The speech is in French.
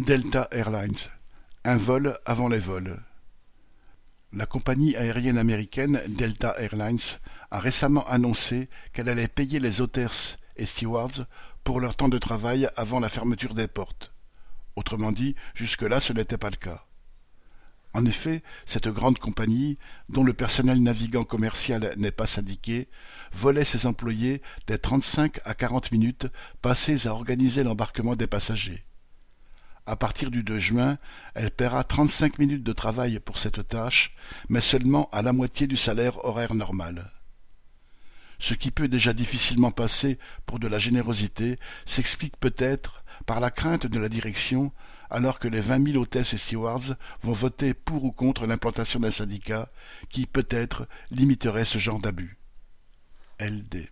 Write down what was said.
Delta Airlines, un vol avant les vols. La compagnie aérienne américaine Delta Airlines a récemment annoncé qu'elle allait payer les hôtesses et stewards pour leur temps de travail avant la fermeture des portes. Autrement dit, jusque-là ce n'était pas le cas. En effet, cette grande compagnie, dont le personnel navigant commercial n'est pas syndiqué, volait ses employés des trente-cinq à quarante minutes passées à organiser l'embarquement des passagers. À partir du 2 juin, elle paiera trente-cinq minutes de travail pour cette tâche, mais seulement à la moitié du salaire horaire normal. Ce qui peut déjà difficilement passer pour de la générosité s'explique peut-être par la crainte de la direction, alors que les vingt mille hôtesses et stewards vont voter pour ou contre l'implantation d'un syndicat qui, peut-être, limiterait ce genre d'abus. LD